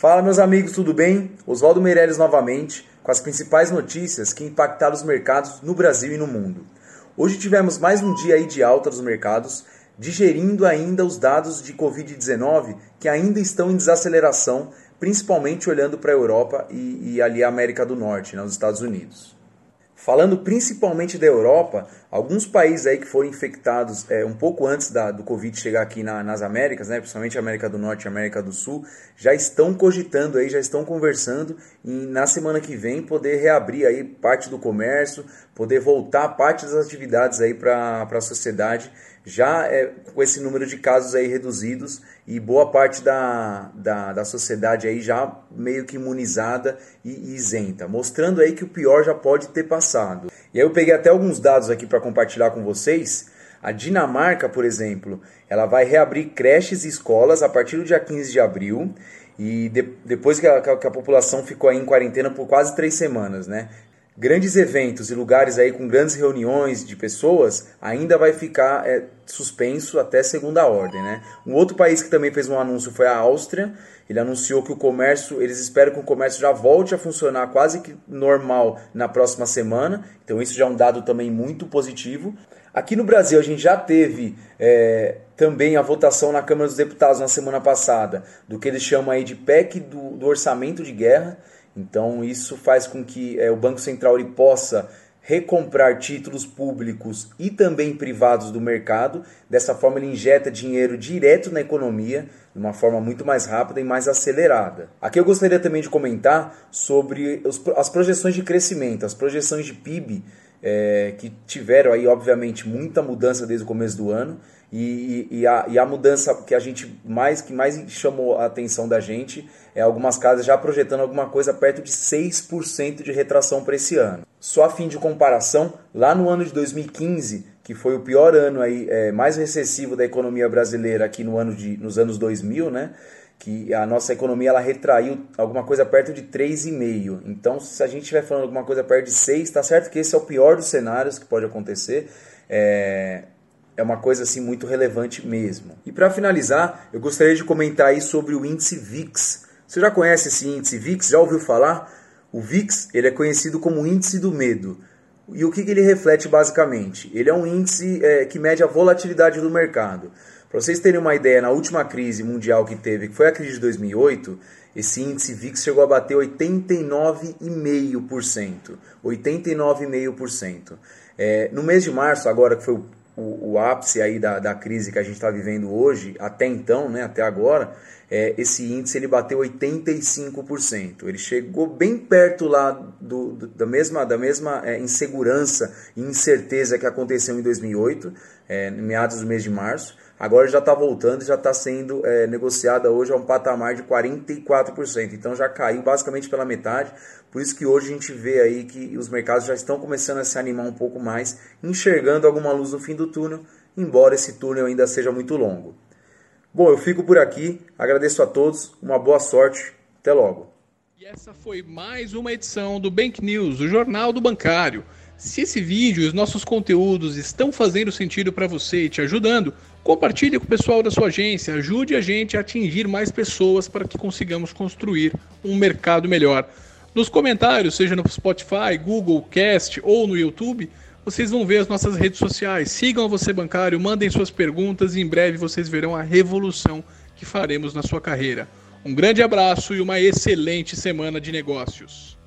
Fala meus amigos, tudo bem? Oswaldo Meirelles novamente com as principais notícias que impactaram os mercados no Brasil e no mundo. Hoje tivemos mais um dia aí de alta dos mercados, digerindo ainda os dados de Covid-19 que ainda estão em desaceleração, principalmente olhando para a Europa e, e ali a América do Norte, né, Estados Unidos. Falando principalmente da Europa, alguns países aí que foram infectados é, um pouco antes da, do Covid chegar aqui na, nas Américas, né, principalmente América do Norte e América do Sul, já estão cogitando aí, já estão conversando em na semana que vem poder reabrir aí parte do comércio, poder voltar parte das atividades aí para a sociedade já é, com esse número de casos aí reduzidos e boa parte da, da, da sociedade aí já meio que imunizada e, e, isenta, mostrando aí que o pior já pode ter passado. E aí eu peguei até alguns dados aqui para compartilhar com vocês. A Dinamarca, por exemplo, ela vai reabrir creches e escolas a partir do dia 15 de abril e de, depois que a, que a, população ficou aí em quarentena por quase três semanas, né? Grandes eventos e lugares aí com grandes reuniões de pessoas ainda vai ficar é, suspenso até segunda ordem, né? Um outro país que também fez um anúncio foi a Áustria. Ele anunciou que o comércio, eles esperam que o comércio já volte a funcionar quase que normal na próxima semana. Então isso já é um dado também muito positivo. Aqui no Brasil a gente já teve é, também a votação na Câmara dos Deputados na semana passada do que eles chamam aí de PEC do, do orçamento de guerra. Então isso faz com que é, o Banco Central ele possa recomprar títulos públicos e também privados do mercado. Dessa forma, ele injeta dinheiro direto na economia de uma forma muito mais rápida e mais acelerada. Aqui eu gostaria também de comentar sobre os, as projeções de crescimento, as projeções de PIB é, que tiveram aí, obviamente, muita mudança desde o começo do ano. E, e, a, e, a, mudança que a gente mais que mais chamou a atenção da gente é algumas casas já projetando alguma coisa perto de 6% de retração para esse ano. Só a fim de comparação, lá no ano de 2015, que foi o pior ano aí, é, mais recessivo da economia brasileira aqui no ano de, nos anos 2000, né? que a nossa economia ela retraiu alguma coisa perto de 3,5. Então, se a gente estiver falando alguma coisa perto de 6, está certo que esse é o pior dos cenários que pode acontecer. É, é uma coisa assim muito relevante mesmo. E para finalizar, eu gostaria de comentar aí sobre o índice VIX. Você já conhece esse índice VIX? Já ouviu falar? O VIX ele é conhecido como índice do medo. E o que, que ele reflete basicamente? Ele é um índice é, que mede a volatilidade do mercado. Para vocês terem uma ideia, na última crise mundial que teve, que foi a crise de 2008, esse índice VIX chegou a bater 89,5%. 89,5%. É, no mês de março, agora que foi o o, o ápice aí da, da crise que a gente está vivendo hoje, até então, né, até agora, é, esse índice ele bateu 85%. Ele chegou bem perto lá do, do da mesma, da mesma é, insegurança e incerteza que aconteceu em 2008, é, meados do mês de março. Agora já está voltando e já está sendo é, negociada hoje a um patamar de 44%. Então já caiu basicamente pela metade. Por isso que hoje a gente vê aí que os mercados já estão começando a se animar um pouco mais, enxergando alguma luz no fim do túnel, embora esse túnel ainda seja muito longo. Bom, eu fico por aqui, agradeço a todos, uma boa sorte, até logo. E essa foi mais uma edição do Bank News, o Jornal do Bancário. Se esse vídeo e os nossos conteúdos estão fazendo sentido para você e te ajudando, compartilhe com o pessoal da sua agência, ajude a gente a atingir mais pessoas para que consigamos construir um mercado melhor. Nos comentários, seja no Spotify, Google Cast ou no YouTube, vocês vão ver as nossas redes sociais. Sigam a Você Bancário, mandem suas perguntas e em breve vocês verão a revolução que faremos na sua carreira. Um grande abraço e uma excelente semana de negócios.